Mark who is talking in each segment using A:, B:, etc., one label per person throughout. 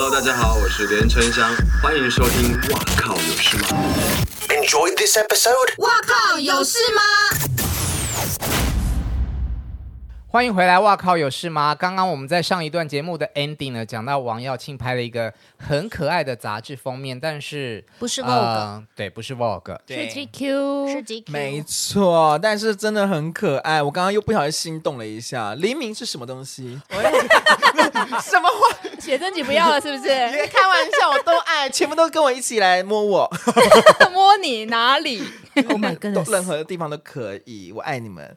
A: Hello，大家好，我是连春香，欢迎收听。哇靠，有事吗
B: ？Enjoy this episode。
C: 哇靠，有事吗？
D: 欢迎回来！哇靠，有事吗？刚刚我们在上一段节目的 ending 呢，讲到王耀庆拍了一个很可爱的杂志封面，但是
C: 不是 Vogue，、
D: 呃、对，不是 Vogue，
C: 是 GQ，是 GQ，
E: 没错，但是真的很可爱。我刚刚又不小心心动了一下。黎明是什么东西？什么话？
C: 写真集不要了是不是？
E: 别开玩笑，我都爱，全部都跟我一起来摸我，
C: 摸你哪里？Oh my God，
E: 任何的地方都可以，我爱你们。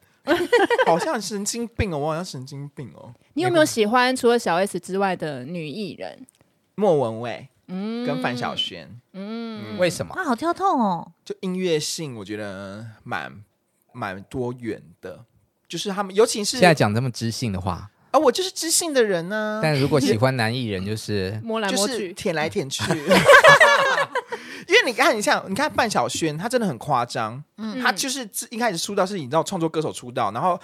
E: 好像神经病哦，我好像神经病哦。
C: 你有没有喜欢除了小 S 之外的女艺人？
E: 莫文蔚，嗯，跟范晓萱，
D: 嗯，为什么？
C: 啊，好跳痛哦。
E: 就音乐性，我觉得蛮蛮多元的。就是他们，尤其是
D: 现在讲这么知性的话
E: 啊，我就是知性的人呢。
D: 但如果喜欢男艺人，就是
C: 摸来摸去，
E: 舔来舔去。因为你看，你像你看范晓萱，她真的很夸张，嗯，她就是一开始出道是你知道创作歌手出道，然后。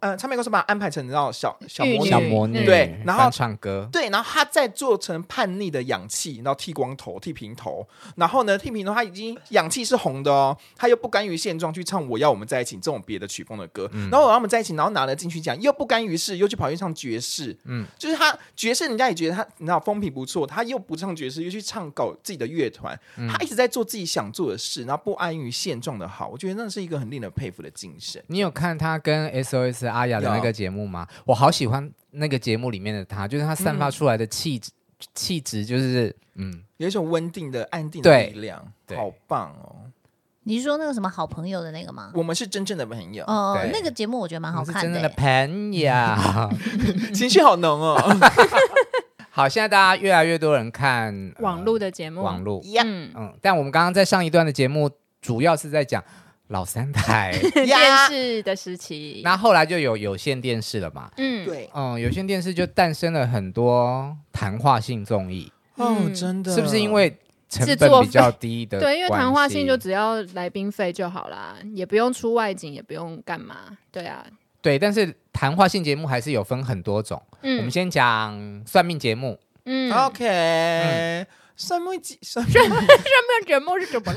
E: 呃，唱片公司把他安排成你知道小小魔女，
D: 小魔女
E: 对，然后
D: 唱歌，
E: 对，然后他再做成叛逆的氧气，然后剃光头、剃平头，然后呢，剃平头他已经氧气是红的哦，他又不甘于现状去唱《我要我们在一起》这种别的曲风的歌，嗯、然后我要我们在一起，然后拿了进去讲，又不甘于事，又去跑去唱爵士，嗯，就是他爵士，人家也觉得他你知道风评不错，他又不唱爵士，又去唱搞自己的乐团，嗯、他一直在做自己想做的事，然后不安于现状的好，我觉得那是一个很令人佩服的精神。
D: 你有看他跟 SOS 阿雅的那个节目吗？我好喜欢那个节目里面的她，就是她散发出来的气质，气质就是嗯，
E: 有一种稳定的、安定的力量，好棒哦！
C: 你是说那个什么好朋友的那个吗？
E: 我们是真正的朋友
C: 哦，那个节目我觉得蛮好看的，
D: 真正的朋友，
E: 情绪好浓哦。
D: 好，现在大家越来越多人看
C: 网络的节目，
D: 网络，
C: 嗯
D: 嗯，但我们刚刚在上一段的节目，主要是在讲。老三台
C: 电视的时期，
D: 那后来就有有线电视了嘛？
E: 嗯，对，
D: 嗯，有线电视就诞生了很多谈话性综艺。
E: 哦，真的，
D: 是不是因为成本比较低的？
C: 对，因为谈话性就只要来宾费就好啦，也不用出外景，也不用干嘛。对啊，
D: 对，但是谈话性节目还是有分很多种。嗯，我们先讲算命节目。
E: 嗯，OK。算命节 算命
C: 算命节目是什么？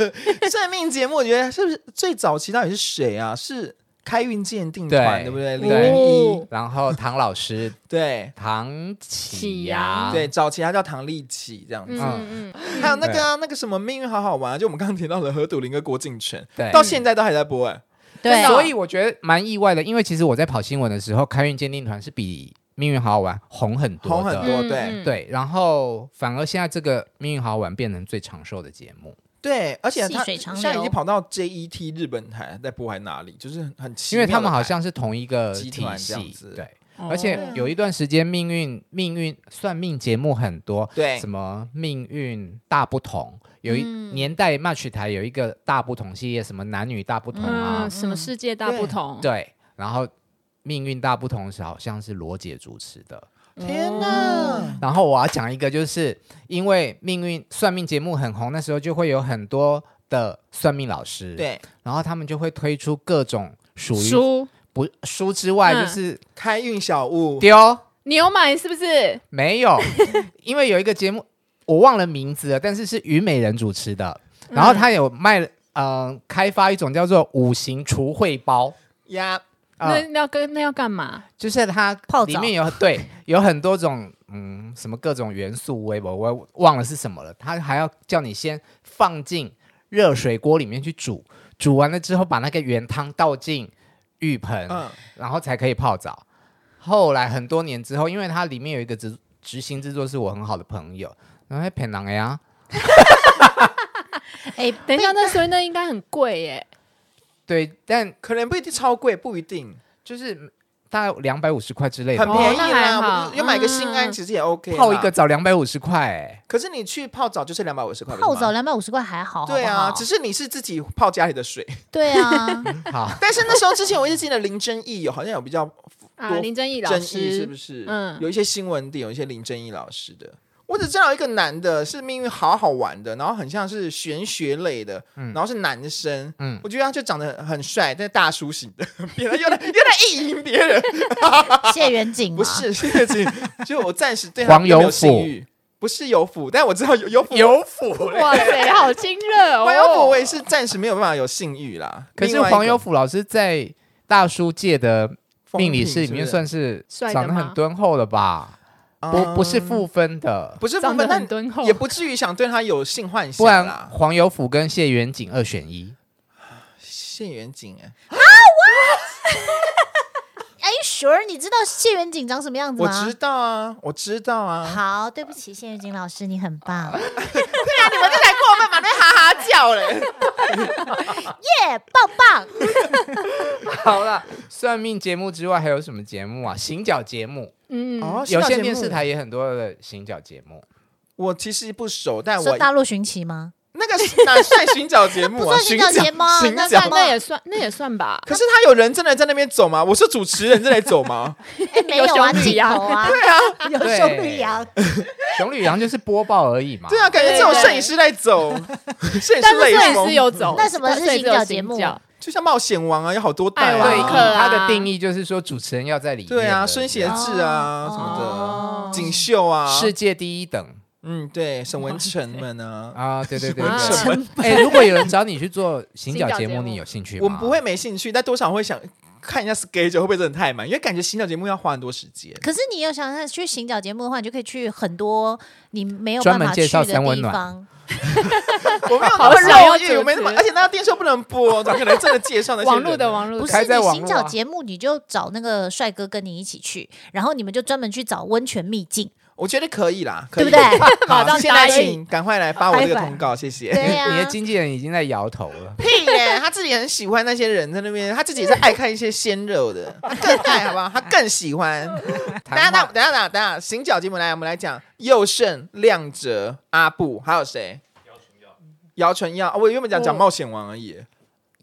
E: 算命节目，我觉得是不是最早期到底是谁啊？是开运鉴定团，对不对？
D: 零一、然后唐老师，
E: 对，
D: 唐启阳，
E: 对，早期他叫唐立启这样子。嗯嗯。还有那个、啊、那个什么命运好好玩，就我们刚刚提到的何笃霖跟郭婧淳，对，到现在都还在播哎。
C: 对。
D: 所以我觉得蛮意外的，因为其实我在跑新闻的时候，开运鉴定团是比。命运好好玩，红很多，
E: 红很多，对、
C: 嗯、
D: 对，然后反而现在这个命运好好玩变成最长寿的节目，
E: 对，而且它现在已经跑到 JET 日本台在播，还哪里？就是很奇，
D: 因为他们好像是同一个集团这样子，对，哦、而且有一段时间命运命运算命节目很多，
E: 对，
D: 什么命运大不同，有一年代 Match 台有一个大不同系列，什么男女大不同啊，
C: 嗯、什么世界大不同，
D: 对，对，然后。命运大不同是好像是罗姐主持的，
E: 天哪！
D: 然后我要讲一个，就是因为命运算命节目很红，那时候就会有很多的算命老师，
E: 对，
D: 然后他们就会推出各种属于
C: 书。
D: 不书之外，就是
E: 开运小物。
D: 丢。
C: 你有买是不是？
D: 没有，因为有一个节目我忘了名字了，但是是虞美人主持的，然后他有卖嗯开发一种叫做五行除秽包。
E: 呀。
C: 那那要跟那要干嘛？
D: 就是它泡里面有对有很多种嗯什么各种元素，微博我忘了是什么了。他还要叫你先放进热水锅里面去煮，煮完了之后把那个原汤倒进浴盆，嗯、然后才可以泡澡。后来很多年之后，因为它里面有一个执执行制作是我很好的朋友，然后骗人呀。
C: 哎，等一下，那所以那应该很贵耶。
D: 对，但
E: 可能不一定超贵，不一定，
D: 就是大概两百五十块之类的，
E: 很便宜啦。
C: 哦、
E: 要买个心安，其实也 OK。
D: 泡一个澡两百五十块，哎，
E: 可是你去泡澡就是两百五十块。
C: 泡澡两百五十块还好，
E: 对啊，只是你是自己泡家里的水。
C: 对啊，
D: 嗯、好。
E: 但是那时候之前我一直记得林真义有好像有比较多
C: 啊，林真义老师
E: 是不是？嗯，有一些新闻点有一些林真义老师的。我只知道一个男的是命运好好玩的，然后很像是玄学类的，然后是男生，
D: 嗯。
E: 我觉得他就长得很帅，但是大叔型的，别人又在又在意淫别人，
F: 谢远景吗？
E: 不是谢景，就我暂时对他没有
D: 黄有
E: 性欲，不是有腐，但我知道有有腐
D: 有腐
C: 哇塞，好亲热哦！
E: 黄有腐，我也是暂时没有办法有性欲啦。
D: 可是
E: 另外一个
D: 黄有福老师在大叔界的命理师里面算是
C: 帅的
D: 长得
C: 吗
D: 很敦厚的吧？
E: 不
D: 不不是负分的，
E: 不是负分，但
C: 很敦厚
E: 也不至于想对他有性幻
D: 不然
E: 想啦。
D: 黄有福跟谢元景二选一。
E: 谢元景哎，
F: 哎，sure，你知道谢元景长什么样子吗？
E: 我知道啊，我知道啊。
F: 好，对不起，谢元景老师，你很棒，对啊
E: 你们这才过分嘛，那哈哈叫嘞。
F: 耶，棒棒！
D: 好了，算命节目之外还有什么节目啊？行脚节目，
C: 嗯，
E: 哦
D: 有
E: 线
D: 电视台也很多的行脚节目。
E: 我其实不熟，但我
F: 是大陆寻奇吗？
E: 那个是哪 算寻脚节目啊？
F: 寻脚节目啊
E: 寻脚
F: 那算。
C: 那也算，那也算吧。
E: 可是他有人真的在那边走吗？我是主持人真的走吗？
F: 哎，没有啊，
C: 熊女羊
F: 头啊，
E: 对啊，
F: 有熊女羊，
D: 熊女羊就是播报而已嘛。
E: 对啊，感觉这种摄影师在走，摄影师摄
C: 影师有走，
F: 那什么是
C: 摄影师有
F: 行脚节目
E: 就像冒险王啊，有好多代
C: 艾
E: 啊。
C: 瑞克啊
D: 它的定义就是说主持人要在里面。
E: 对啊，孙协志啊
F: 哦
E: 什么
C: 哦
E: 的，锦绣啊，
D: 世界第一等
E: 嗯，对，沈文成们呢，
D: 啊！对对对
C: 沈
D: 文。哎，如果有人找你去做行脚节目，
C: 行脚节目
D: 你有兴趣吗？
E: 我们不会没兴趣，但多少会想看一下 schedule 会不会真的太满，因为感觉行脚节目要花很多时间。
F: 可是你有想想去行脚节目的话，你就可以去很多你没有
D: 专门介
F: 办法去的
D: 绍三温暖。
F: 地方。
E: 我没有
C: 好
E: 那么肉欲，
C: 想要主持
E: 我没那么，而且那个电视又不能播，怎么可能真的介绍那些网
C: 络的网络
F: 不是你行
D: 网络啊。
F: 脚节目，你就找那个帅哥跟你一起去，然后你们就专门去找温泉秘境，
E: 我觉得可以啦，可以
F: 对不对？
E: 好，
C: 马上
E: 现在请赶快来发我这个通告，谢谢。
F: 对呀、
D: 你的经纪人已经在摇头了。
E: 屁耶，他自己很喜欢那些人在那边，他自己也是爱看一些鲜肉的，他更爱，好不好？他更喜欢。等一下，等下，等下，等一下，行脚节目来，我们来讲佑胜、亮哲、阿布，还有谁？姚纯耀，哦我原本讲讲冒险王而已。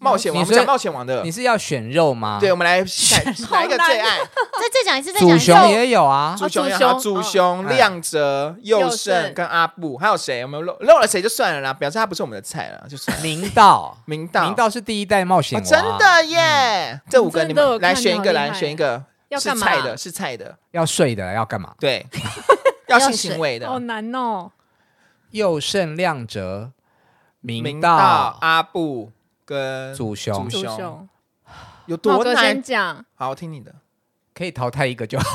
E: 冒险王，我
D: 们
E: 讲冒险王的
D: 你。是要选肉吗？
E: 对，我们来 选哪一个最爱？
F: 再再讲一次，再讲
D: 祖
F: 一次。
D: 雄也有啊。
E: 朱雄，
C: 朱
E: 有
C: 雄
E: 朱雄、
D: 哦
E: 亮哲、佑
C: 佑
E: 胜
C: 胜
E: 跟阿布，还有谁？我们漏漏了谁就算了啦，表示他不是我们的菜了，就是。
D: 明道，
E: 明道，
D: 明道是第一代冒险
E: 哦
D: 王，
E: 真的耶！这五个你
C: 们来
E: 选一
C: 个，
E: 来选一个，是
C: 要干嘛
E: 菜的，是菜的，
D: 要睡的要干嘛？
E: 对，要性行为的
C: 好。难哦。
D: 佑胜、亮哲、明道、
E: 阿布跟
D: 祖雄
E: 祖雄，有多
C: 哥
E: 难
C: 先？讲，
E: 好，我听你的。
D: 可以淘汰一个就好。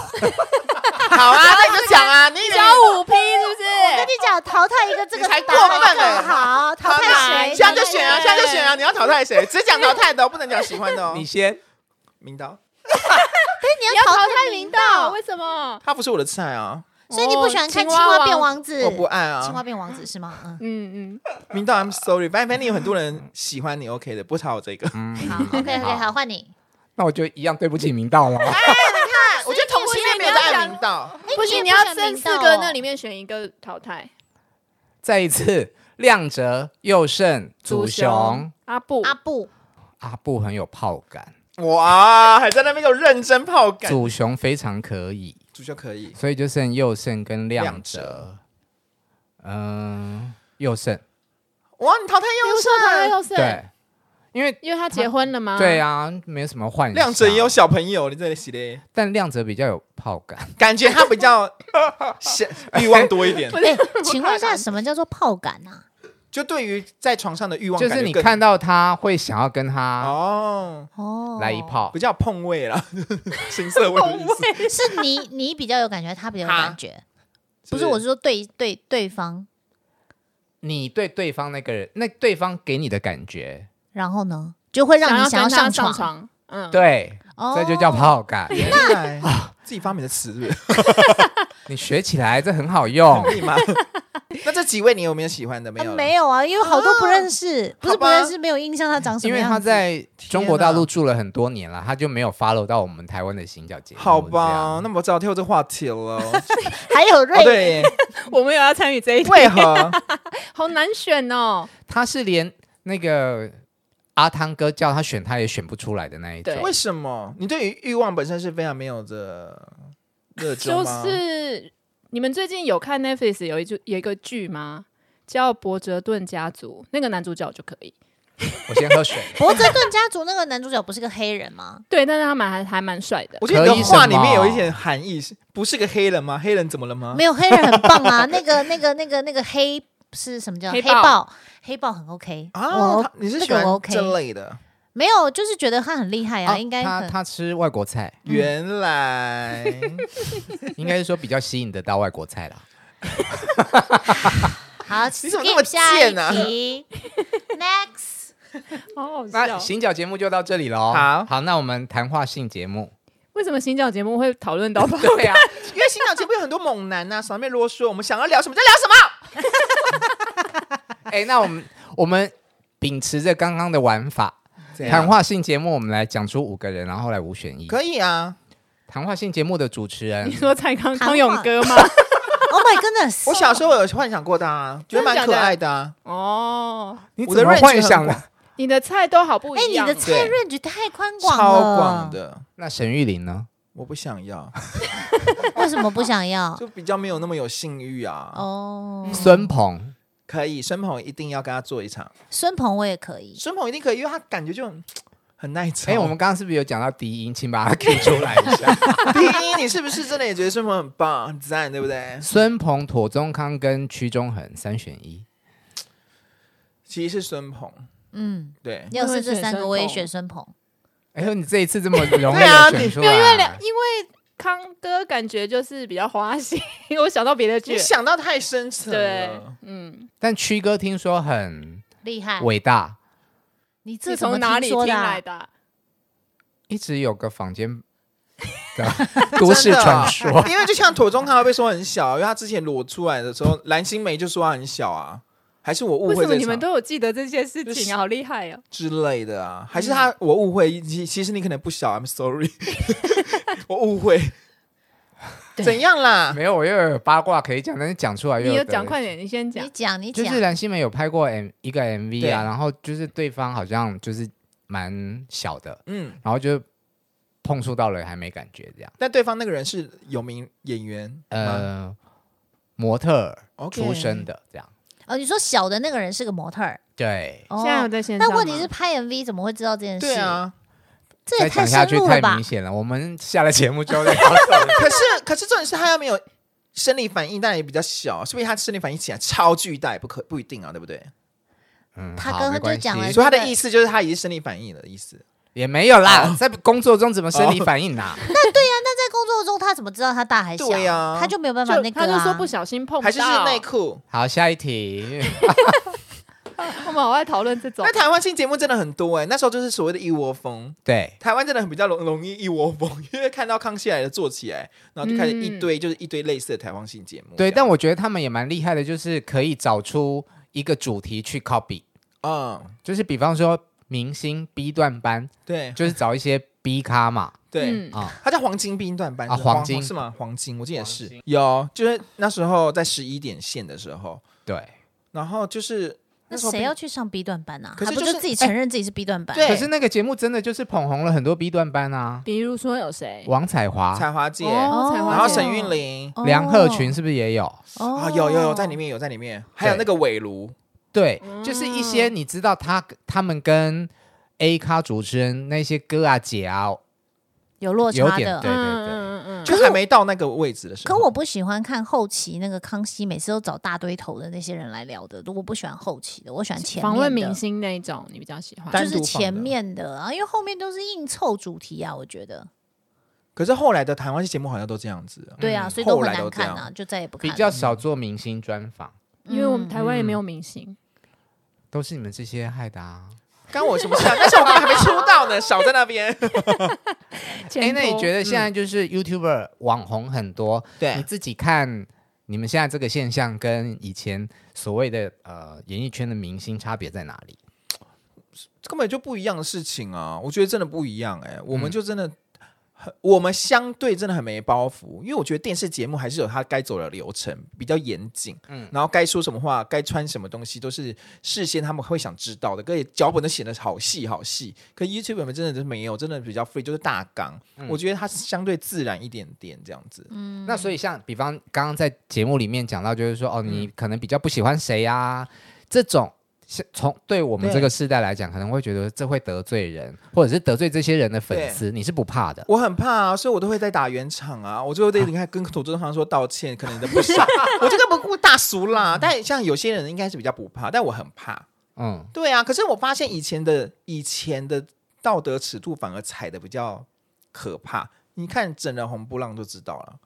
E: 好啊，那你就讲啊，你
C: 小五批是不
F: 我跟
C: 是？
F: 你讲，淘汰一个这个
E: 你才过分
F: 好，淘汰谁？
E: 现在就选啊，现在就选啊！你要淘汰谁？只讲淘汰的哦，不能讲喜欢的哦。
D: 你先，
E: 明道，
F: 你
C: 你要淘汰
F: 明
C: 明道，为什么？
E: 他不是我的菜啊，
F: 所以你不喜欢看
C: 哦
F: 青蛙变王子？
E: 我不爱啊
F: 青蛙
E: 啊。
F: 变王子是吗？嗯，
C: 嗯嗯，
E: 明道，I'm sorry，反正反正有很多人喜欢你，OK 的，不吵我这个。
D: 嗯，
F: 好，OK OK，好，换你。
D: 那我就一样对不起明道了。
E: 哎，你看我觉得同性恋没有在爱明道。
C: 不行，你要
F: 不喜欢明道
C: 分四个，
F: 哦
C: 那里面选一个淘汰。
D: 再一次，亮哲、佑胜、祖雄、
C: 阿布，
F: 阿布，
D: 阿布很有炮感，
E: 哇，还在那边有认真炮感。
D: 祖雄非常可以，
E: 主就可以。
D: 所以就剩佑胜跟亮
E: 亮
D: 哲
E: 哲。
D: 嗯，佑胜
E: 哇，你淘汰
C: 右胜，淘汰
E: 佑
C: 优胜，
D: 对，因为
C: 因为他结婚了吗？
D: 对，啊，没有什么幻想。
E: 亮哲也有小朋友，你这里写的，
D: 但亮哲比较有炮感。
E: 感觉他比较 欲望多一点。
F: 哎，请问一下，什么叫做炮感啊？
E: 就对于在床上的欲望，
D: 就是你看到他会想要跟他
E: 哦，
F: 哦，
D: 来一炮
E: 不叫碰位啦，情色味的意思。
F: 是你你比较有感觉，他比较有感觉，不是？我是说对对对方，
D: 你对对方那个人，那对方给你的感觉，
F: 然后呢，就会让你想要
C: 上
F: 床。
C: 床。嗯，
D: 对，
F: 哦
D: 这就叫炮感。
E: 原来 自己发明的词是不是？
D: 你学起来，这很好用。
E: 可以吗？那这几位你有没有喜欢的？没
F: 啊
E: 有了，
F: 没有啊，因为好多不认识，不是不认识，没有印象他长什
D: 因为
F: 么样子。
D: 他在中国大
E: 陆
D: 住了很多年了，他就没有 follow 到我们台湾的行脚节目。
E: 好吧，那么早跳这话题了。
F: 还有瑞
E: 哦，对，
C: 我们有要参与这一题，
E: 为何？
C: 好难选哦。
D: 他是连那个阿汤哥叫他选，他也选不出来的那一种
C: 对。
E: 为什么？你对于欲望本身是非常没有的热衷
C: 就？是你们最近有看 Netflix 有一剧有一个剧吗？叫《伯哲顿家族》，那个男主角就可以。
D: 我先喝水。
F: 伯哲顿家族那个男主角不是个黑人吗？
C: 对，但是他蛮还还蛮帅的。
E: 我觉得话里面有一点含义，是不是个黑人吗？黑人怎么了吗？
F: 没有黑人很棒啊，那个那个那个那个黑是什么叫
C: 黑豹
F: 黑豹？黑豹很 OK
E: 啊，
F: 我
E: 你是喜欢
F: OK
E: 这类的？
F: 没有，就是觉得他很厉害啊，
D: 啊
F: 应该
D: 他他吃外国菜，
E: 原来
D: 应该是说比较吸引得到外国菜啦。
F: 好。
E: 你怎么那
F: 么
E: 贱啊
F: ，Next，
C: 好好
D: 那
C: 笑。
D: 行脚节目就到这里喽。
E: 好
D: 好，那我们谈话性节目，
C: 为什么行脚节目会讨论到
D: 对啊，
E: 因为新港节目有很多猛男呐、啊，少面啰嗦，我们想要聊什么就聊什么。
D: 哎，那我们我们秉持着刚刚的玩法，
E: 怎样
D: 谈话性节目，我们来讲出五个人，然后来五选一。
E: 可以啊，
D: 谈话性节目的主持人
C: 你，说蔡康康永哥吗？
F: Oh my goodness！
E: 我小时候有幻想过他、啊，觉得蛮可爱的啊。
C: 哦，
D: 你怎么
E: 我的 range
D: 幻想的？
C: 你的菜都好不
F: 哎，
C: 一样。
F: 你的菜
E: 对
F: range 太宽广了，
E: 超广，的，
D: 那沈玉琳呢？
E: 我不想要，
F: 为什么不想要？
E: 就比较没有那么有性欲啊。
F: 哦，
D: 孙鹏，
E: 可以，孙鹏一定要跟他做一场，
F: 孙鹏我也可以。
E: 孙鹏一定可以，因为他感觉就很很耐操。
D: 哎，我们刚刚是不是有讲到低音？请把它 Q 出来一下。
E: 第一，你是不是真的也觉得孙鹏很棒、很赞，对不对？
D: 孙鹏、妥宗康跟屈中恒三选一。
E: 其实是孙鹏，
F: 嗯，
E: 对，
F: 要是这三个，我也
C: 选
F: 选孙鹏。
D: 哎呦，你这一次这么 容易选出
C: 没有，因
D: 为
C: 两，因为康哥感觉就是比较花心，我想到别的剧
E: 你。想到太深
C: 层
E: 对。，
C: 嗯，
D: 但屈哥听说很
F: 厉害，
D: 伟大，
F: 你这
C: 是从哪里
F: 听来？的？
D: 一直有个房间的 都市传说。
E: 因为就像妥中康会被说很小，因为他之前裸出来的时候，蓝心湄就说他很小啊，还是我误会
C: 为什么你们都有记得这些事情啊？好厉害哦！
E: 之类的啊？还是他我误会？其其实你可能不小，I'm sorry，我误
C: 会。
E: 怎样啦？
D: 没有，我又有八卦可以讲，但是讲出来又
C: 你有讲快点，你先
F: 讲
C: 你
F: 讲。你讲。
D: 就是蓝心湄有拍过 M 一个 MV 啊，然后就是对方好像就是蛮小的，
E: 嗯，
D: 然后就碰触到了还没感觉这样。
E: 但对方那个人是有名演员，呃，
D: 呃，模特
E: 儿
D: 出身的这样。
F: 哦，你说小的那个人是个模特儿，
D: 对，
F: 哦
C: 现在有在线上吗
F: 但问题是拍 MV 怎么会知道这件事？
E: 对，啊。
F: 这也太
D: 讲下去太
F: 深入了吧
D: 明？显了。我们下了节目就要再聊这个
E: 可是可是重点是他又没有生理反应，但也比较小，是不是他生理反应起来超巨大？也不可不一定啊，对不对？
D: 嗯，
F: 他刚刚
D: 好没关系
F: 就讲了
E: 所以他的意思就是他已经生理反应了的意思。
D: 也没有啦，
E: 哦
D: 在工作中怎么生理反应啊？
F: 在工作中他怎么知道他大还小？
E: 对呀
F: 他就没有办法
C: 就
F: 那个啊。
C: 他就说不小心碰到，
E: 还是是内裤？
D: 好，下一题。
C: 我们好爱讨论这种
E: 那。台湾新节目真的很多哎、那时候就是所谓的一窝蜂。
D: 对，
E: 台湾真的很比较容容易一窝蜂，因为看到康熙来了做起来，然后就开始一堆、就是一堆类似的台湾新节目。
D: 对，但我觉得他们也蛮厉害的，就是可以找出一个主题去 copy，
E: 嗯，
D: 就是比方说明星 B 段班，
E: 对。
D: 就是找一些 B 咖嘛，
E: 对。
C: 嗯。
D: 啊、
E: 它叫黄金 B 段班
D: 啊黄金。
E: 是吗？黄金，我记得也是有，就是那时候在十一点线的时候，
D: 对。
E: 然后就是
F: 那谁要去上 B 段班啊？
E: 可是就是
F: 不就自己承认自己是 B 段班？
E: 对。
D: 可是那个节目真的就是捧红了很多 B 段班啊，
C: 比如说有谁？
D: 王彩华、
E: 彩华姐，然后沈韵玲。
F: 哦。
D: 梁鹤群是不是也有？
F: 哦
E: 啊，有有有在里面有在里面，还有那个韦卢，
D: 对，
C: 嗯
D: 就是一些你知道他他们跟 A 咖主持人那些哥啊姐啊，
F: 有落
D: 有
F: 差的。
D: 点对对
C: 嗯嗯嗯
E: 就还没到那个位置的时候。
F: 可我不喜欢看后期那个康熙，每次都找大堆头的那些人来聊的，我不喜欢后期的，我喜欢前
C: 访
F: 面的
C: 问明星那一种，你比较喜欢？
F: 就是前面的啊，因为后面都是硬凑主题啊，我觉得。
E: 可是后来的台湾系节目好像都这样子，
F: 对啊，
D: 嗯
F: 所以都很难看啊，就再也不看了。
D: 比较少做明星专访，
C: 因为我们台湾也没有明星。
D: 都是你们这些害的啊。
E: 关我什么事啊？但是我根本还没出道呢，少在那边。
D: 哎，那你觉
C: 得？
D: 现在就是 YouTuber 网红很多，
E: 对你，
D: 自己看你们现在这个现象跟以前所谓的呃演艺圈的明星差别在哪里？
E: 根本就不一样的事情啊！我觉得真的不一样哎、我们就真的我们相对真的很没包袱，因为我觉得电视节目还是有它该走的流程，比较严谨。嗯，然后该说什么话，该穿什么东西，都是事先他们会想知道的。而且脚本都写得好细好细。可 YouTube 们真的是没有，真的比较 free，就是大纲。嗯、我觉得它是相对自然一点点这样子。嗯，
D: 那所以像比方刚刚在节目里面讲到，就是说哦，你可能比较不喜欢谁呀、啊？这种。从对我们这个世代来讲，可能会觉得这会得罪人，或者是得罪这些人的粉丝，你是不怕的？
E: 我很怕啊，所以我都会在打圆场啊，我最后得你看跟土著方说道歉，可能你都不傻，我这个不顾大俗啦。但像有些人应该是比较不怕，但我很怕。嗯，对啊。可是我发现以前的以前的道德尺度反而踩的比较可怕。你看整人红不浪就知道了，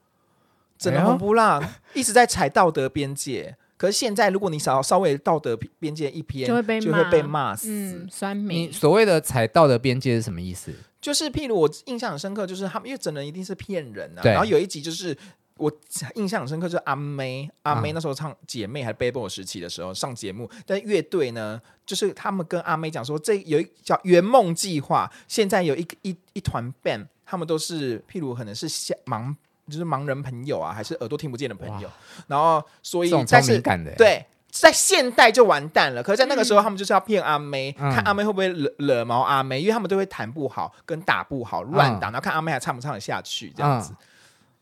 E: 整人红不浪一直在踩道德边界。可是现在，如果你稍稍微道德边界一偏，
C: 就会被
E: 就会被骂死。
C: 嗯，酸民。
D: 你所谓的踩道德边界是什么意思？
E: 就是譬如我印象很深刻，就是他们因为整人一定是骗人啊。然后有一集就是我印象很深刻，就是阿妹阿妹那时候唱姐妹还是 Babel 时期的时候上节目，但乐队呢，就是他们跟阿妹讲说，这有一叫圆梦计划，现在有一个一一团 band，他们都是譬如可能是盲。就是盲人朋友啊，还是耳朵听不见的朋友，然后所以但是对，在现代就完蛋了。可是，在那个时候，他们就是要骗阿妹，嗯、看阿妹会不会惹惹毛阿妹，因为他们都会弹不好，跟打不好，乱打，嗯、然后看阿妹还唱不唱得下去，这样子。嗯、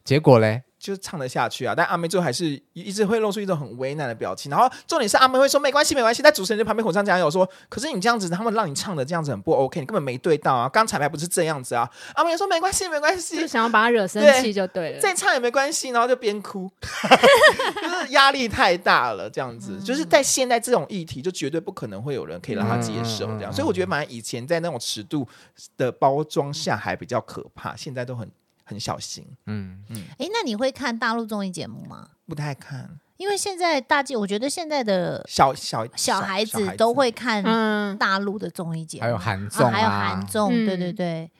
E: 结
D: 果嘞？
E: 就唱得下去啊，但阿妹最后还是一直会露出一种很为难的表情。然后重点是阿妹会说没关系没关系，在主持人在旁边火上加油说，可是你这样子，他们让你唱的这样子很不 OK，你根本没对到啊，刚彩排不是这样子啊。阿妹说没关系没关系，
C: 就想要把他惹生气就对了，
E: 再唱也没关系，然后就边哭，就是压力太大了，这样子，嗯、就是在现在这种议题，就绝对不可能会有人可以让他接受这样，嗯、所以我觉得反正以前在那种尺度的包装下还比较可怕，现在都很。很小心，嗯。
F: 嗯，哎、欸，那你会看大陆综艺节目吗？
E: 不太看，
F: 因为现在大季，我觉得现在的
E: 小小
F: 小孩子都会看大陆的综艺节目，
D: 还有韩综、啊。啊，
F: 还有韩综，嗯、对对对。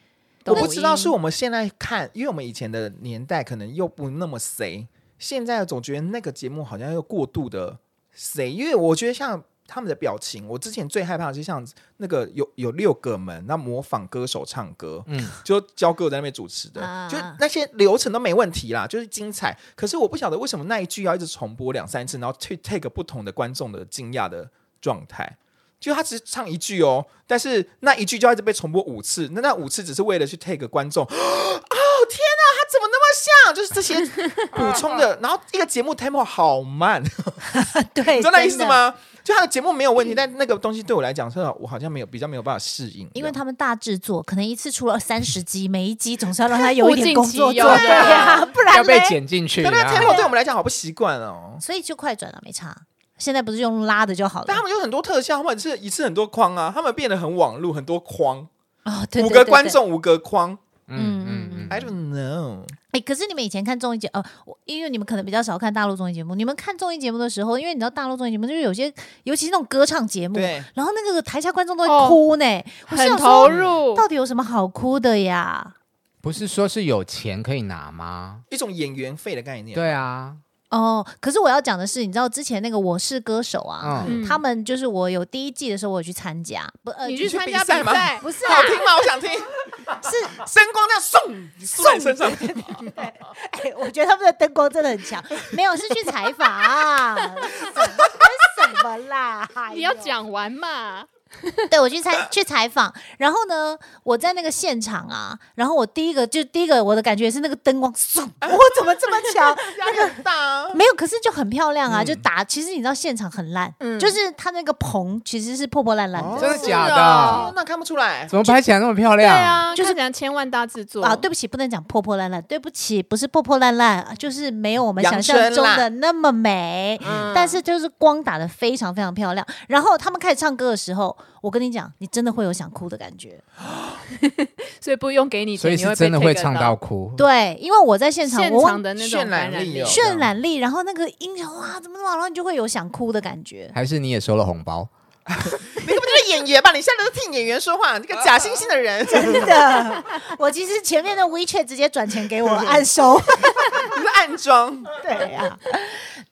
E: 我不知道是我们现在看，因为我们以前的年代可能又不那么谁，现在总觉得那个节目好像又过度的谁，因为我觉得像。他们的表情，我之前最害怕的是像那个有有六个门，那模仿歌手唱歌，嗯，就教歌在那边主持的，啊、就那些流程都没问题啦，就是精彩。可是我不晓得为什么那一句要一直重播两三次，然后去 take 不同的观众的惊讶的状态。就他只是唱一句哦，但是那一句就要一直被重播五次，那那五次只是为了去 take 观众。像？就是这些 补充的，然后一个节目 tempo 好慢，
F: 对，
E: 你知道那意思吗？就他的节目没有问题，但那个东西对我来讲，是我好像没有比较没有办法适应，
F: 因为他们大制作，可能一次出了三十集，每一集总是要让他有一点工作做，对啊，不然
D: 要被剪进去。
E: 那 tempo 对我们来讲好不习惯哦，
F: 所以就快转了，没差。现在不是用拉的就好了，
E: 但他们有很多特效，他们是一次很多框啊，他们变得很网路，很多框。
F: 哦，
E: 五个观众五个框，
F: 嗯嗯嗯
E: ，I don't know。
F: 哎，可是你们以前看综艺节，呃，因为你们可能比较少看大陆综艺节目。你们看综艺节目的时候，因为你知道大陆综艺节目就是有些，尤其是那种歌唱节目，
E: 对，
F: 然后那个台下观众都会哭呢，哦、
C: 很投入。
F: 到底有什么好哭的呀？
D: 不是说是有钱可以拿吗？
E: 一种演员费的概念。
D: 对啊。
F: 哦，可是我要讲的是，你知道之前那个《我是歌手》啊，嗯、他们就是我有第一季的时候，我有去参加，不，呃，
C: 你去参加比赛吗？
F: 不是、啊，
E: 好听吗？我想听，
F: 是
E: 灯光这样送送身上。
F: 哎，我觉得他们的灯光真的很强，没有是去采访啊，什么啦？
C: 你要讲完嘛。
F: 对，我去采去采访，然后呢，我在那个现场啊，然后我第一个就第一个我的感觉是那个灯光，我怎么这么 强？那个
E: 大
F: 没有，可是就很漂亮啊，就打。其实你知道现场很烂，就是它那个棚其实是破破烂烂的，
D: 真的假的？
E: 那看不出来，
D: 怎么拍起来那么漂亮？
C: 对啊，就是讲千万大制作
F: 啊。对不起，不能讲破破烂烂，对不起，不是破破烂烂，就是没有我们想象中的那么美。但是就是光打的非常非常漂亮。然后他们开始唱歌的时候。我跟你讲，你真的会有想哭的感觉，
C: 所以不用给你钱，
D: 所以是真的会唱到哭。
F: 对，因为我在现场，
C: 现场的那种
E: 渲染力，
F: 渲染力，然后那个音响哇，怎么怎么，然后你就会有想哭的感觉。
D: 还是你也收了红包？
E: 你根本就是演员吧？你现在都替演员说话，这个假惺惺的人，
F: 真的。我其实前面的 WeChat 直接转钱给我，暗收，
E: 你 是暗装。
F: 对呀，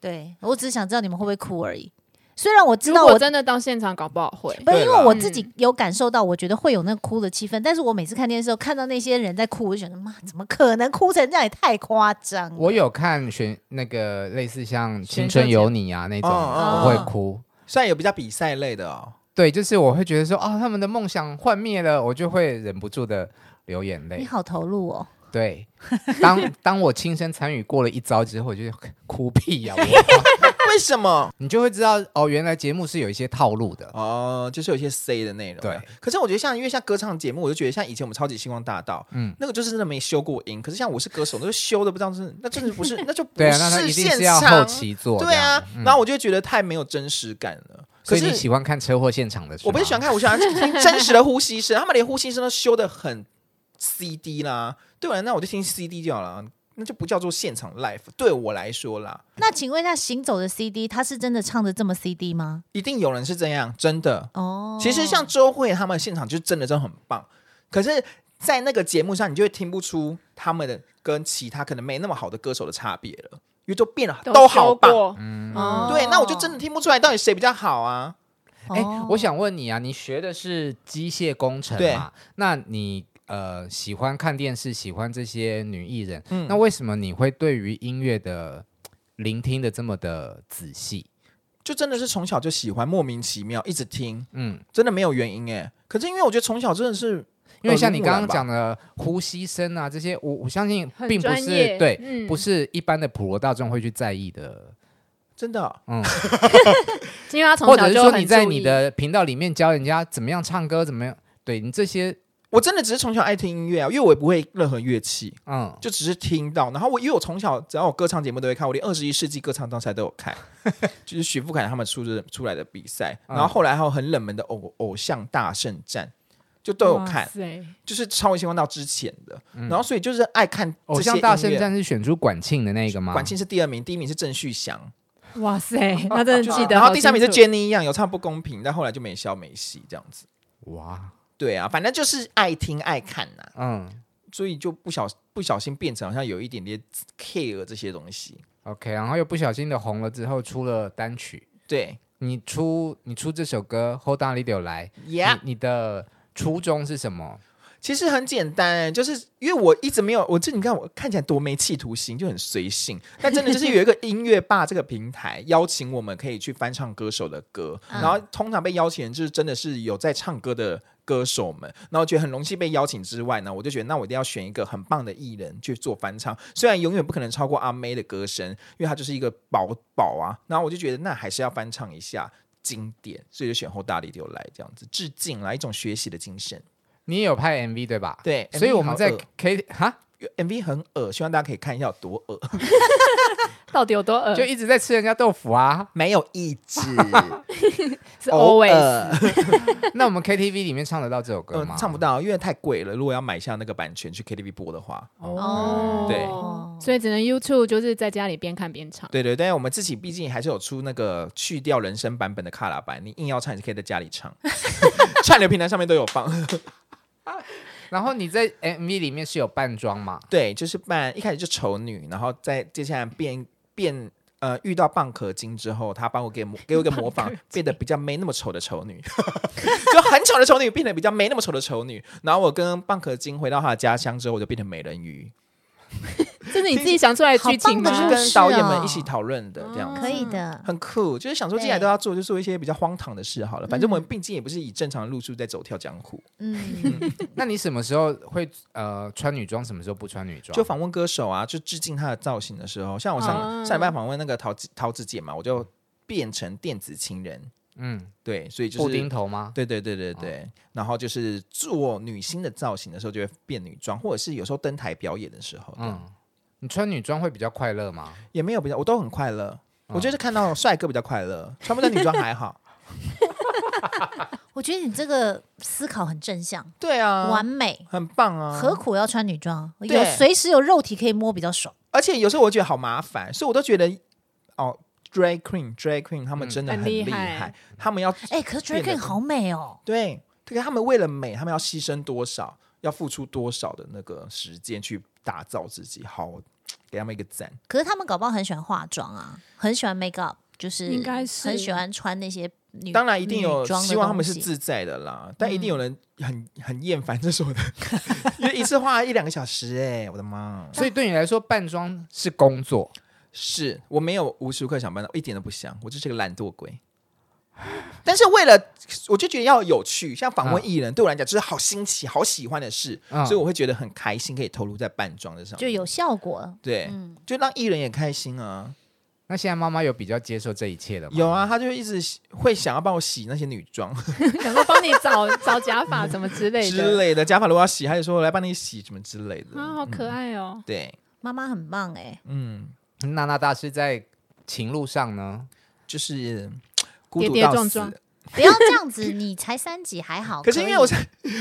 F: 对我只是想知道你们会不会哭而已。虽然我知道我
C: 果真的到现场，搞不好会。
F: 不是因
E: 为
F: 我自己有感受到，我觉得会有那个哭的气氛，但是我每次看电视的时候看到那些人在哭，我就觉得妈，怎么可能哭成这样？也太夸张了。
D: 我有看选那个类似像《青春有你》啊那种，
E: 哦
D: 我会哭。
E: 虽然有比较比赛类的哦，
D: 对，就是我会觉得说，哦，他们的梦想幻灭了，我就会忍不住的流眼泪。
F: 你好投入哦，
D: 对，当当我亲身参与过了一遭之后，我就哭屁呀、我
E: 为什么？
D: 你就会知道哦，原来节目是有一些套路的。
E: 哦，就是有一些 C 的内容。
D: 对，
E: 可是我觉得像因为像歌唱节目，我就觉得像以前我们超级星光大道，
D: 嗯
E: 嗯，那个就是真的没修过音。可是像我是歌手，那就修的不知道是，那真的不是，那就不
D: 对啊，那他一定是要
E: 场
D: 后期做。
E: 对啊，
D: 嗯
E: 然后我就觉得太没有真实感了。可是
D: 所以你喜欢看车祸现场的？
E: 我不是喜欢看，我喜欢听真实的呼吸声。他们连呼吸声都修的很 CD 啦，对我来那我就听 CD 就好了，那就不叫做现场 live。对我来说啦，
F: 那请问一下，行走的 CD 他是真的唱的这么 CD 吗？
E: 一定有人是这样，真的。
F: 哦，
E: 其实像周慧他们现场就真的真的很棒，可是，在那个节目上，你就会听不出他们的跟其他可能没那么好的歌手的差别了，因为都变了，都好棒。
C: 嗯
F: 哦
E: 对，那我就真的听不出来到底谁比较好啊？
D: 哎、
F: 哦
D: 我想问你啊，你学的是机械工程
E: 对
D: 嘛？那你呃喜欢看电视，喜欢这些女艺人，
E: 嗯
D: 那为什么你会对于音乐的聆听的这么的仔细？
E: 就真的是从小就喜欢，莫名其妙一直听，
D: 嗯，
E: 真的没有原因哎。可是因为我觉得从小真的是，
D: 因为像你
E: 刚刚
D: 讲的呼吸声啊，这些我我相信并不是对，
C: 嗯
D: 不是一般的普罗大众会去在意的。
E: 真的哦
D: 嗯，
C: 因为他从
D: 或者是
C: 小就很
D: 说你在你的频道里面教人家怎么样唱歌，怎么样？对你这些，
E: 我真的只是从小爱听音乐啊，因为我也不会任何乐器，
D: 嗯，
E: 就只是听到。然后我因为我从小只要有歌唱节目都会看，我连二十一世纪歌唱大赛都有看，就是许富凯他们出的出来的比赛，
D: 嗯
E: 然后后来还有很冷门的偶偶像大圣战，就都有看，
C: 对，
E: 就是超越星光道之前的。然后所以就是爱看
D: 偶像大圣战是选出管庆的那个吗？
E: 管庆是第二名，第一名是郑旭祥，
C: 哇塞，那真的 记得。
E: 然后第三名是 Jenny 一样，有唱不公平，但后来就没消没息这样子。
D: 哇，
E: 对啊，反正就是爱听爱看呐、
D: 嗯。
E: 所以就不小不小心变成好像有一点点 care 这些东西。
D: ，OK，然后又不小心的红了之后出了单曲，
E: 对。
D: 你出你出这首歌《后大力流来》
E: 呀
D: 你你的初衷是什么？
E: 其实很简单，就是因为我一直没有，我这你看我看起来多没企图心，就很随性。但真的就是有一个音乐吧这个平台邀请我们可以去翻唱歌手的歌，
F: 嗯。
E: 然后通常被邀请人就是真的是有在唱歌的歌手们，然后觉得很荣幸被邀请之外呢，我就觉得那我一定要选一个很棒的艺人去做翻唱，虽然永远不可能超过阿妹的歌声，因为她就是一个宝宝啊。然后我就觉得那还是要翻唱一下经典，所以就选后大力流来这样子致敬来一种学习的精神。
D: 你也有拍 MV 对吧？
E: 对
D: 所以我们在 K 哈
E: MV 很恶，希望大家可以看一下有多恶。
C: 到底有多恶？
D: 就一直在吃人家豆腐啊。
E: 没有一直，
C: 是
E: 偶
C: always
D: 那我们 KTV 里面唱得到这首歌
E: 呃
D: 吗？
E: 唱不到，因为太贵了。如果要买下那个版权去 KTV 播的话，
F: 哦，
E: 对
C: 所以只能 YouTube，就是在家里边看边唱。
E: 对对对，我们自己毕竟还是有出那个去掉人声版本的卡拉版，你硬要唱，你可以在家里唱，串流平台上面都有放。
D: 然后你在 MV 里面是有扮装吗？
E: 对，就是扮一开始就丑女，然后再接下来变变呃遇到蚌壳精之后，他帮我给给我一个模仿，变得比较没那么丑的丑女，就很丑的丑女变得比较没那么丑的丑女。然后我跟蚌壳精回到他的家乡之后，我就变成美人鱼。
C: 这是你自己想出来的剧情
F: 吗是？
E: 跟导演们一起讨论的这样子。
F: 可以的。
E: 很酷，就是想说既然都要做，就做一些比较荒唐的事好了。反正我们毕竟也不是以正常的路数在走跳江湖。
F: 嗯，
D: 那你什么时候会呃穿女装，什么时候不穿女装？
E: 就访问歌手啊，就致敬他的造型的时候，像我上、
C: 啊
E: 上礼拜访问那个桃子桃子姐嘛，我就变成电子情人，
D: 嗯，
E: 对，所以就是
D: 布丁头吗？
E: 对对对对对，然后就是做女星的造型的时候就会变女装，或者是有时候登台表演的时候，嗯，
D: 嗯，你穿女装会比较快乐吗？
E: 也没有比较，我都很快乐。我就是看到帅哥比较快乐，穿不穿女装还好。
F: 我觉得你这个思考很正向，
E: 对啊，
F: 完美。
E: 很棒啊，
F: 何苦要穿女装？有随时有肉体可以摸比较爽。
E: 而且有时候我觉得好麻烦，所以我都觉得哦，drag queen，drag queen 他们真的
C: 很
E: 很厉
C: 厉害
E: 害，他们要
F: 哎，可是 drag queen 好美哦。
E: 对，这个他们为了美，他们要牺牲多少，要付出多少的那个时间去打造自己，好，给他们一个赞。
F: 可是他们搞不好很喜欢化妆啊，很喜欢 make up。就是
C: 应该是
F: 很喜欢穿那些女，
E: 当然一定有希望他们是自在的啦，但一定有人很很厌烦这种的，因为一次花一两个小时、哎，我的妈！
D: 所以对你来说，扮装是工作，
E: 是我没有无时无刻想扮的，一点都不想，我就是个懒惰鬼。但是为了，我就觉得要有趣，像访问艺人，对我来讲就是好新奇、好喜欢的事，
D: 嗯
E: 所以我会觉得很开心，可以投入在扮装的上面，
F: 就有效果。
E: 对，就让艺人也开心啊。
D: 那现在妈妈有比较接受这一切的吗？
E: 有啊，她就一直会想要帮我洗那些女装
C: 想说帮你找找假发什么之
E: 类
C: 的
E: 之，类的，假发如果要洗，他就说我来帮你洗什么之类的。
C: 啊，好可爱哦。
E: 对，
F: 妈妈很棒哎、
E: 嗯，
D: 娜娜大师在情路上呢？
E: 就是 孤
C: 跌
E: 独到死。
C: 跌撞撞
F: 不要这样子，你才三级还好。
E: 可是因为我上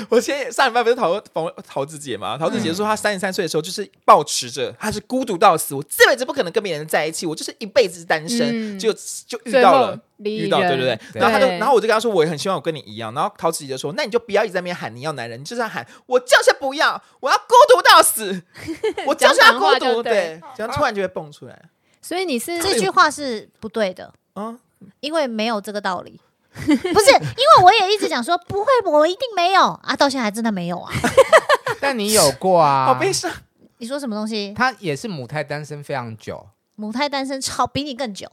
E: 我前上礼拜不是讨访问桃子姐嘛，桃子姐说她三十三岁的时候就是抱持着她是孤独到死，我这辈子不可能跟别人在一起，我就是一辈子单身，
C: 嗯
E: 就就遇到了遇到对
C: 人
E: 对对，
D: 对
E: 然后他就然后我就跟他说我也很希望我跟你一样，然后桃子姐就说那你就不要一直在那边喊你要男人，你就是要喊我就是不要，我要孤独到死，我就是要孤独，
C: 对
E: 对，这样突然就会蹦出来。
C: 所以你是
F: 这句话是不对的，
E: 啊，
F: 因为没有这个道理。不是，因为我也一直讲说不会，我一定没有啊，到现在还真的没有啊。
D: 但你有过啊？
E: 好悲伤。
F: 你说什么东西？
D: 他也是母胎单身非常久，
F: 母胎单身超比你更久，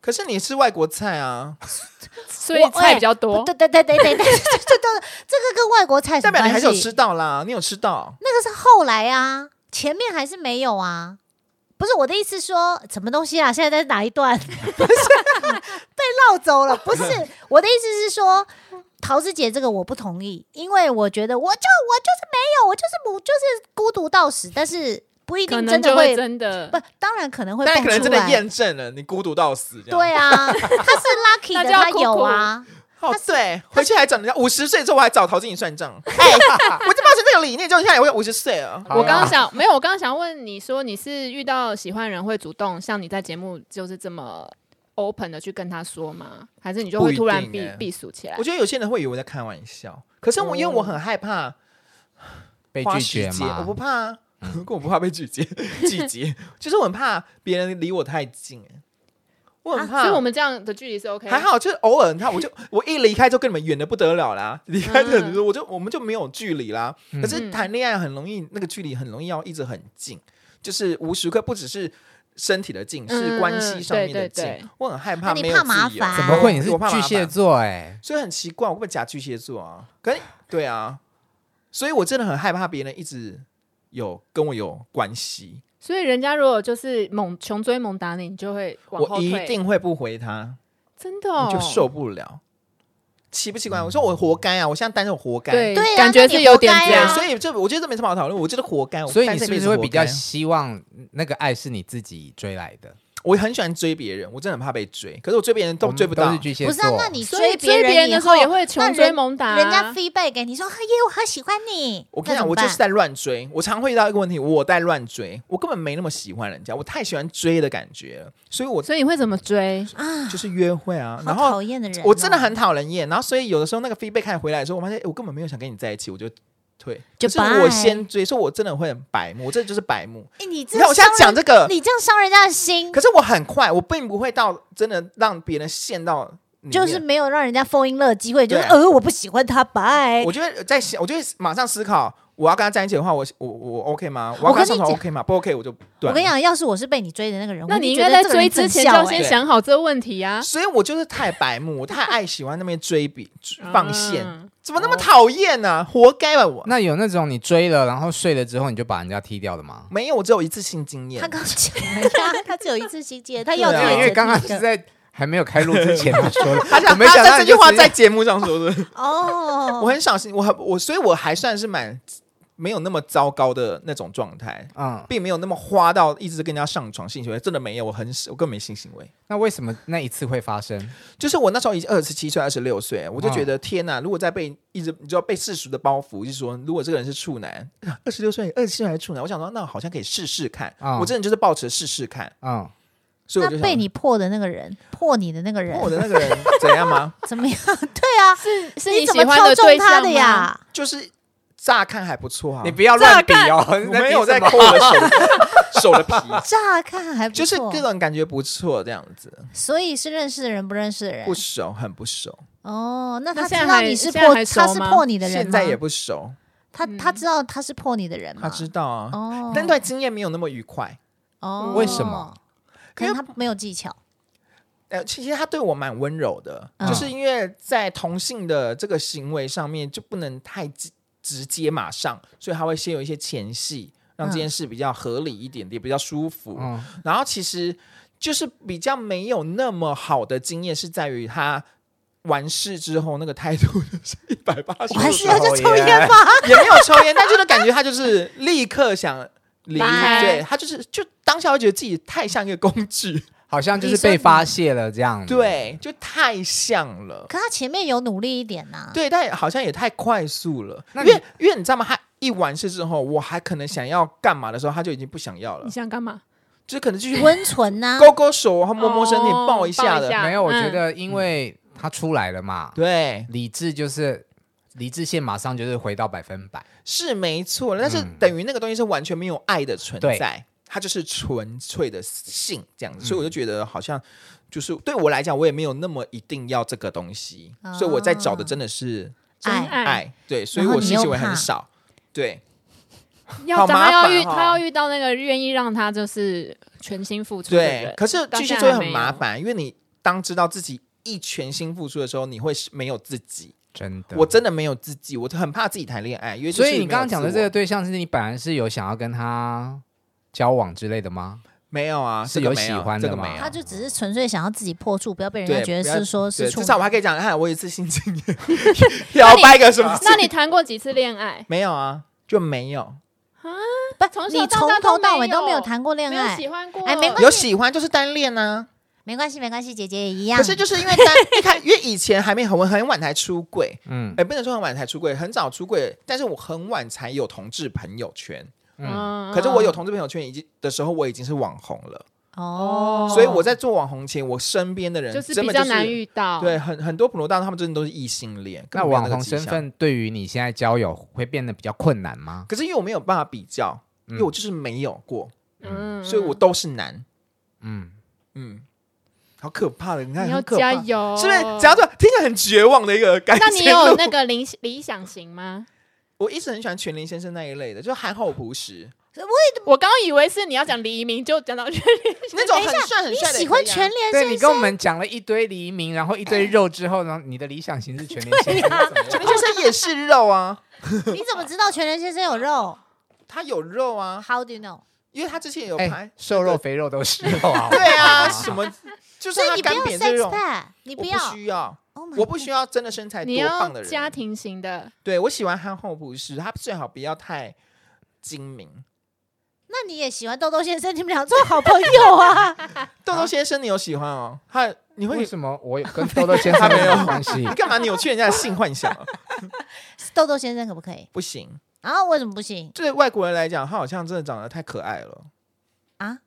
E: 可是你是外国菜啊，
C: 所以菜比较多，
F: 对对对对对对，这这都这个跟外国菜什
E: 代
F: 么关
E: 表你还是有吃？到啦，你有吃到。
F: 那个是后来啊，前面还是没有啊。不是我的意思说，什么东西啊？现在在哪一段？不 是 被绕走了。不是我的意思是说，桃子姐这个我不同意，因为我觉得我就我就是没有，我就是母就是孤独到死，但是不一定真的
C: 会真的
F: 不，当然可能会
E: 但可能真的。验证了你孤独到死，
F: 对啊，他是 lucky 的，他有啊。
E: 哦，对，回去还找人家五十岁之后我还找陶晶莹算账，哎，我就抱着这个理念，就现在我有五十岁了，
C: 我刚刚想没有，我刚刚想问你说，你是遇到喜欢的人会主动像你在节目就是这么 open 的去跟他说吗？还是你就会突然闭
E: 不一定欸
C: 闭锁起来？
E: 我？觉得有些人会以为我在开玩笑，可是我因为我很害怕
D: 被拒绝嘛？
E: 我不怕。啊，可我不怕被拒绝，拒绝。就是我很怕别人离我太近，哎，我很怕，
C: 所以我们这样的距离是 OK，
E: 还好，就是偶尔，你看，我就我一离开就跟你们远的不得了啦。离开这个，
C: 嗯
E: 我就我们就没有距离啦。
D: 嗯。
E: 可是谈恋爱很容易，那个距离很容易要一直很近，就是无时刻不只是身体的近，是
C: 嗯
E: 关系上面的近。
C: 对对对。
E: 我很害怕没有
F: 怕麻
E: 自由
F: 烦。
D: 怎么会？你是
E: 我怕
D: 巨蟹座哎、
E: 所以很奇怪，我根本假巨蟹座啊。可是对啊，所以我真的很害怕别人一直有跟我有关系，
C: 所以人家如果就是猛穷追猛打你，你就会往后
E: 我一
C: 退。
E: 定会不回他，
C: 真的、哦、
E: 你就受不了。奇不奇怪？我说我活该啊！我现在单身，我活该。
C: 对
F: 对啊
C: 感觉
F: 那你
C: 是有点。
E: 所以这我觉得这没什么好讨论，我觉得活该。我
D: 所以你
E: 单身
D: 是不是会比
E: 较
D: 希望那个爱是你自己追来的？
E: 我很喜欢追别人，我真的很怕被追，可是我追别人都追不到。
F: 不是啊，那你追别
C: 追别人的时候也会
F: 那
C: 穷追
F: 人
C: 猛打啊
F: 人家 feedback 给你说，嘿，我好喜欢你。
E: 我跟你
F: 讲，
E: 我就是在乱追。我常会遇到一个问题，我在乱追，我根本没那么喜欢人家，我太喜欢追的感觉了，所以我
C: 所以你会怎么追？
F: 啊，
E: 就是约会啊。然后
F: 讨厌的人哦，
E: 我真的很讨人厌，然后所以有的时候那个 feedback 看回来的时候，我发现、欸我根本没有想跟你在一起，我就退。
F: 就
E: 可是我先追，所以我真的会很白目，我这就是白目。
F: 哎，你这
E: 你看我现在讲这个，
F: 你这样伤人家的心，
E: 可是我很快，我并不会到真的让别人陷到，
F: 就是没有让人家 in love 的机会，就是呃，我不喜欢他，拜
E: 我。觉得在想，我就会马上思考，我要跟他在一起的话，我我我 OK 吗？我要
F: 跟
E: 他上床
F: 讲
E: OK 吗？不 OK 我就
F: 我。跟你讲，要是我是被你追的那个人，
C: 那你应该在追之前就要先想好这个问题啊。
E: 所以我就是太白目，我太爱喜欢那边追比放线，
C: 嗯
E: 怎么那么讨厌呢？活该吧我！
D: 那有那种你追了，然后睡了之后你就把人家踢掉的吗？
E: 没有，我只有一次性经验
F: 他。刚讲他只有一次性经验，他要
E: 对啊
F: 这个
D: 因为刚刚是在还没有开录之前他说的，
E: 他
D: 没想到
E: 他这句
D: 话
E: 在节目上说的，
F: 哦，
E: 我很小心，我很我，所以我还算是蛮没有那么糟糕的那种状态，
D: 嗯，
E: 并没有那么花到一直跟人家上床性行为，真的没有，我很少，我更没性行为。
D: 那为什么那一次会发生？
E: 就是我那时候已经二十七岁、二十六岁，我就觉得、天哪！如果再被一直你知道被世俗的包袱，就是说，如果这个人是处男，二十六岁、二十七岁还是处男，我想说，那好像可以试试看。
D: 嗯
E: 我真的就是抱持试试看，
D: 嗯，
E: 所以我
F: 被你破的那个人，破你的那个人
E: 破的那个人怎样吗？
F: 怎么样？对啊，
C: 是是
F: 你怎么
C: 喜欢
F: 挑中他
C: 的对象？
F: 的呀？
E: 就是乍看还不错啊。
D: 你不要乱比哦，
E: 我没有在抠我的手手的皮，
F: 乍看还不错，
E: 就是个人感觉不错这样子，
F: 所以是认识的人不认识的人
E: 不熟，很不熟，
F: 哦。那他
C: 现在
F: 知道你是破，他是破你的人吗？
E: 现在也不熟，
F: 他他知道他是破你的人
E: 吗
F: 他？
E: 知道啊，
F: 哦，
E: 但对经验没有那么愉快。
F: 哦，
D: 为什么？
F: 可能他没有技巧。
E: 呃，其实他对我蛮温柔的，
F: 嗯
E: 就是因为在同性的这个行为上面就不能太直直接马上，所以他会先有一些前戏，让这件事比较合理一点点，比较舒服。
D: 嗯，
E: 然后其实就是比较没有那么好的经验，是在于他完事之后那个态度就是一百八十
F: 度还是
E: 度，
F: 要去抽烟吗？
E: 也没有抽烟，但就是感觉他就是立刻想
F: 离
E: 对他就是就当下会觉得自己太像一个工具，
D: 好像就是被发泄了这样。，
E: 对，就太像了。
F: 可他前面有努力一点呐、啊。
E: 对，但好像也太快速了。因为因为你知道吗？他一完事之后，我还可能想要干嘛的时候，他就已经不想要了
C: 你，想干嘛？
E: 就是可能继续
F: 温存呐、
E: 勾勾手，然后摸摸身体，
C: 哦
E: 抱一下的。
C: 下
D: 没有，我觉
C: 嗯
D: 得因为他出来了嘛，
E: 对，
D: 理智就是理智线马上就是回到百分百。
E: 是没错，但是
D: 嗯
E: 等于那个东西是完全没有爱的存
D: 对
E: 在，它就是纯粹的性这样子，
D: 嗯。
E: 所以我就觉得好像就是对我来讲，我也没有那么一定要这个东西，
F: 啊
E: 所以我在找的真的是
C: 真
E: 爱。对，所以我性行为很少，对。
C: 要
E: 好麻
C: 他要遇
E: 哦
C: 他要遇到那个愿意让他就是全心付出的
E: 对
C: 人，，
E: 可是
C: 到
E: 巨蟹座很
C: 现在还没有。
E: 麻烦，因为你当知道自己一全心付出的时候，你会没有自己。
D: 真的，
E: 我真的没有自己，我很怕自己谈恋爱，因为
D: 所以你刚刚讲的这个
E: 个
D: 对象是你本来是有想要跟他交往之类的吗？
E: 没有啊，
D: 是有喜欢的
E: 吗
F: 他就只是纯粹想要自己破处，不要被人家
E: 觉
F: 得是说是
E: 至少我还可以讲，看我有一次性经验，要掰个什么事？
C: 那你谈过几次恋爱？
E: 没有啊，就没有啊，
F: 不，
C: 从小
F: 你
C: 从头
F: 到尾都没有谈
C: 过恋
F: 爱，
C: 喜欢过？
F: 哎没关系
E: 有喜欢就是单恋啊。
F: 没关系，没关系，姐姐也一样。
E: 可是就是因为单一开，因为以前还没很很晚才出柜，
D: 嗯
E: 哎，不能说很晚才出柜，很早出柜，但是我很晚才有同志朋友圈。
D: 嗯，
E: 可是我有同志朋友圈已经的时候，我已经是网红了。
F: 哦，
E: 所以我在做网红前，我身边的人
C: 就是比较难遇到。
E: 对，很很多普罗大众他们真的都是异性恋。
D: 那
E: 网红
D: 身份对于你现在交友会变得比较困难吗？
E: 可是因为我没有办法比较，因为
D: 嗯
E: 我就是没有过，
C: 嗯，
E: 所以我都是男。
D: 嗯，
E: 嗯，好可怕的，你看
C: 你要加油，
E: 是不是？假如说听起来很绝望的一个感觉。
C: 那你有那个 理理想型吗？
E: 我一直很喜欢全林先生那一类的，就憨厚朴实
C: 我我刚以为是你要讲黎明，就讲到全
E: 那种很帅很
F: 你
E: 帅的。
F: 喜欢全联先
D: 对你跟我
F: 生？
D: 们讲了一堆黎明，然后一堆肉之后呢，你的理想型是全联先生，
E: 全林先生也是肉啊，
F: 你怎么知道全联先生有肉
E: 他有肉啊
F: ，？How do you know？
E: 因为他之前也有
D: 哎
E: 拍。
D: 瘦肉肥肉都是肉啊。
E: 对啊，什么就是
F: 你不要
E: 扁这
F: sex
E: 种
F: ，pad，你
E: 我
F: 要。
E: 不需要，
F: Oh
E: 我不需要真的身材多胖的人。
C: 家庭型的，
E: 对我喜欢憨厚朴实，他最好不要太精明。
F: 那你也喜欢豆豆先生，你们俩做好朋友啊？
E: 豆豆先生，你有喜欢哦？他你会
D: 为什么我有跟豆豆先生 没有关系
E: 你？干嘛扭曲人家的性幻想啊？
F: 豆豆先生可不可以？
E: 不行，
F: 啊，为什么不行
E: 对外国人来讲，他好像真的长得太可爱了。
F: 啊？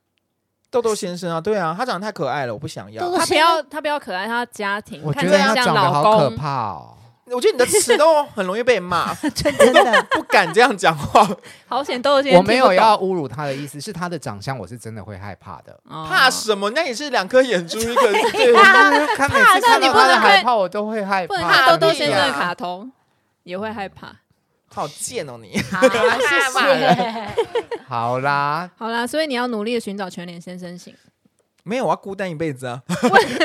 E: 豆豆先生啊，对啊，他长得太可爱了，我不想要
F: 豆。豆
C: 他不要他不要可爱，他家庭
D: 我觉得他长得好可
C: 公。
D: 怕哦。
E: 我觉得你的词都很容易被骂，
F: 真的，
E: 不敢这样讲话，
C: 好险豆豆先生
D: 我没有要侮辱他的意思，是他的长相我是真的会害怕的。
C: 哦
E: 怕什么？那也是两颗眼珠，一个 对
D: 看每次看到他的
C: 你不能看
D: 海报，我都会害
C: 不能
D: 怕。
C: 看豆豆先生的卡通，也会害怕。
E: 好贱哦你！
F: 好，谢谢。
D: 好啦，
C: 好啦，所以你要努力的寻找全脸先生型。
E: 没有，我要孤单一辈子啊！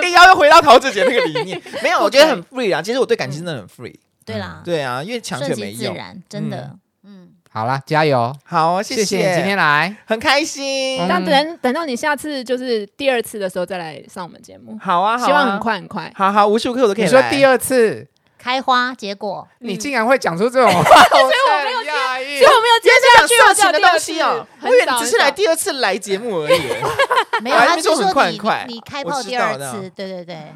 E: 硬要又回到桃子姐那个理念，没有，我觉得很 free 啊。其实我对感情真的很 free，
F: 对啦，
E: 对啊，因为强
F: 顺其自
E: 求没用。
F: 然，真的。嗯，
D: 好啦，加油！
E: 好，谢
D: 谢谢你今天来。
E: 很开心。
C: 那等等到你下次就是第二次的时候再来上我们节目，
E: 好啊，好啊
C: 希望很。快很快。
E: 好好，无时无刻我都可以来。
D: 你说第二次，
F: 开花结果，
D: 你竟然会讲出这种 话，所以我没有压抑
C: 所以。我没有接下去，
E: 讲色情的东西哦，我以为你只是
C: 来
E: 第二次来节目而已。
F: 没有，
E: 哎
F: 他
E: 那边说很很快
F: 你你
E: 开
F: 炮第二次，对
E: 对
C: 对。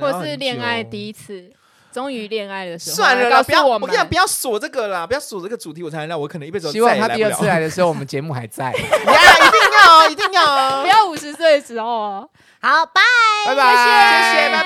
C: 或是恋爱第一次，终于恋爱的时候，
E: 算了啦，不要，
C: 我
E: 跟你讲，不要锁这个啦，不要锁这个主题，我才能让我可能一辈子
D: 希望他第二次
E: 来
D: 来的时候，我们节目还在。
E: 呀，一定要哦，一定要哦
C: 不。要五十岁的时候哦。
F: 好，拜。
D: 拜拜，
E: 谢谢拜